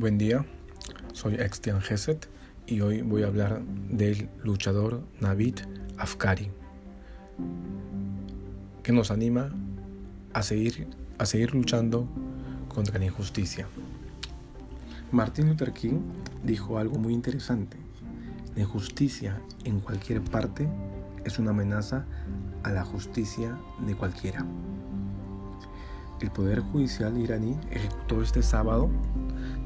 Buen día, soy Extian Geset y hoy voy a hablar del luchador Navid Afkari, que nos anima a seguir, a seguir luchando contra la injusticia. Martin Luther King dijo algo muy interesante. La injusticia en cualquier parte es una amenaza a la justicia de cualquiera. El Poder Judicial iraní ejecutó este sábado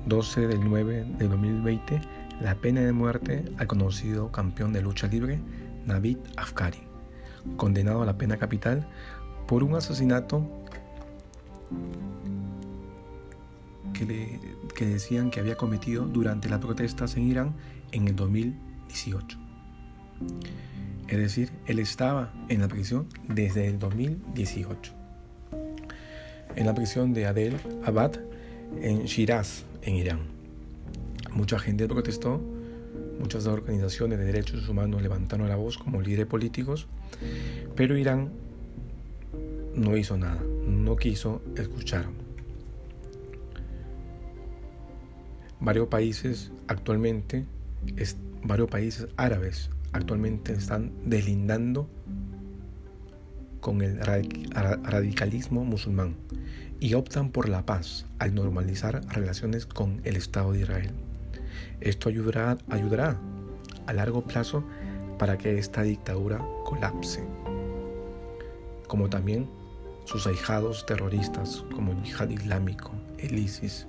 12 del 9 de 2020 la pena de muerte al conocido campeón de lucha libre Navid Afkari, condenado a la pena capital por un asesinato que, que decían que había cometido durante las protestas en Irán en el 2018. Es decir, él estaba en la prisión desde el 2018. En la prisión de Adel Abad, en Shiraz, en Irán. Mucha gente protestó, muchas organizaciones de derechos humanos levantaron la voz como líderes políticos, pero Irán no hizo nada, no quiso escuchar. Varios países actualmente, varios países árabes actualmente están deslindando con el radicalismo musulmán y optan por la paz al normalizar relaciones con el Estado de Israel. Esto ayudará, a largo plazo para que esta dictadura colapse, como también sus ahijados terroristas como el Yihad Islámico, el ISIS,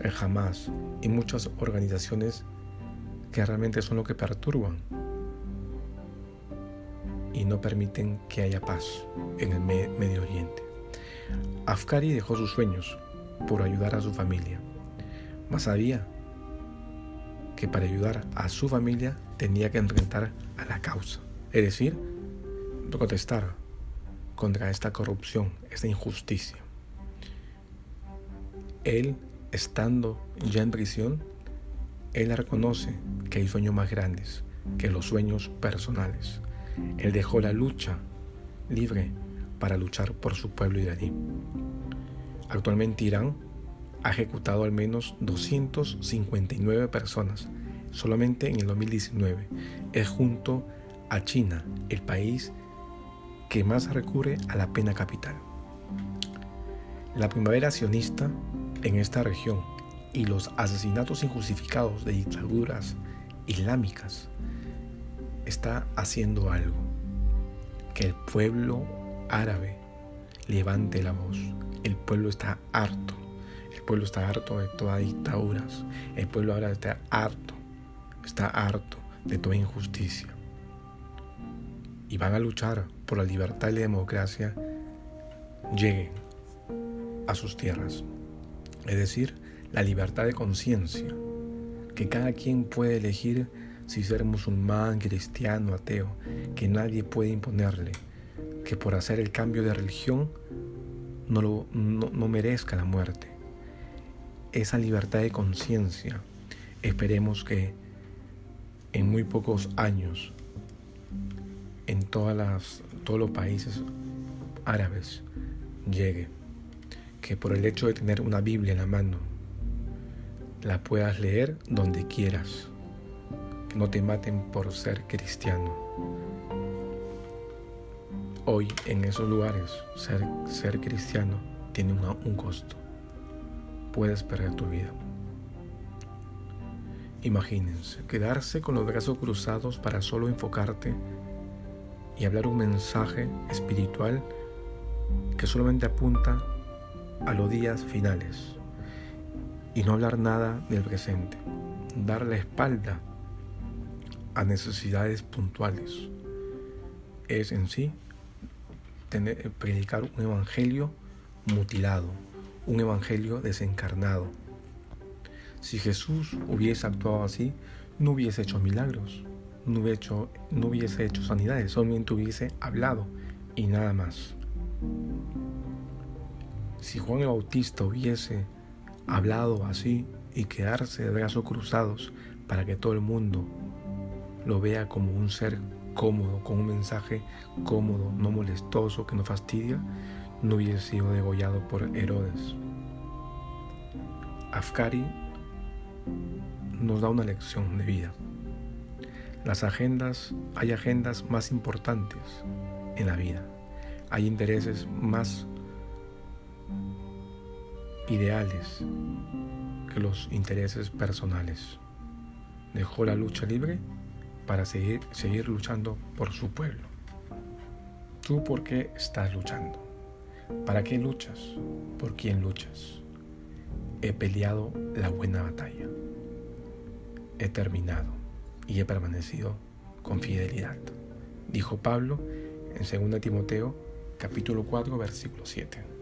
el Hamas y muchas organizaciones que realmente son lo que perturban y no permiten que haya paz en el Medio Oriente. Afkari dejó sus sueños por ayudar a su familia, mas sabía que para ayudar a su familia tenía que enfrentar a la causa, es decir, protestar contra esta corrupción, esta injusticia. Él, estando ya en prisión, él reconoce que hay sueños más grandes que los sueños personales. Él dejó la lucha libre para luchar por su pueblo iraní. Actualmente Irán ha ejecutado al menos 259 personas solamente en el 2019. Es junto a China el país que más recurre a la pena capital. La primavera sionista en esta región y los asesinatos injustificados de dictaduras islámicas está haciendo algo que el pueblo árabe levante la voz. El pueblo está harto. El pueblo está harto de todas dictaduras. El pueblo árabe está harto. Está harto de toda injusticia. Y van a luchar por la libertad y la democracia lleguen a sus tierras. Es decir, la libertad de conciencia. Que cada quien puede elegir si ser musulmán, cristiano, ateo. Que nadie puede imponerle que por hacer el cambio de religión no, lo, no, merezca la muerte. Esa libertad de conciencia, esperemos que en muy pocos años, en todas las, todos los países árabes, llegue. Que por el hecho de tener una Biblia en la mano, la puedas leer donde quieras. No te maten por ser cristiano Hoy en esos lugares ser, cristiano tiene un costo. Puedes perder tu vida. Imagínense, quedarse con los brazos cruzados para solo enfocarte y hablar un mensaje espiritual que solamente apunta a los días finales y no hablar nada del presente. Dar la espalda a necesidades puntuales es en sí tener, predicar un evangelio mutilado, un evangelio desencarnado. Si Jesús hubiese actuado así, no hubiese hecho milagros, no hubiese hecho, no hubiese hecho sanidades, solamente hubiese hablado y nada más. Si Juan el Bautista hubiese hablado así y quedarse de brazos cruzados para que todo el mundo lo vea como un ser cómodo, con un mensaje cómodo, no molestoso, que no fastidia, no hubiese sido degollado por Herodes. Afkari nos da una lección de vida. Las agendas, hay agendas más importantes en la vida. Hay intereses más ideales que los intereses personales. Dejó la lucha libre para seguir, seguir luchando por su pueblo. ¿Tú por qué estás luchando? ¿Para qué luchas? ¿Por quién luchas? He peleado la buena batalla. He terminado y he permanecido con fidelidad, dijo Pablo en 2 Timoteo capítulo 4 versículo 7.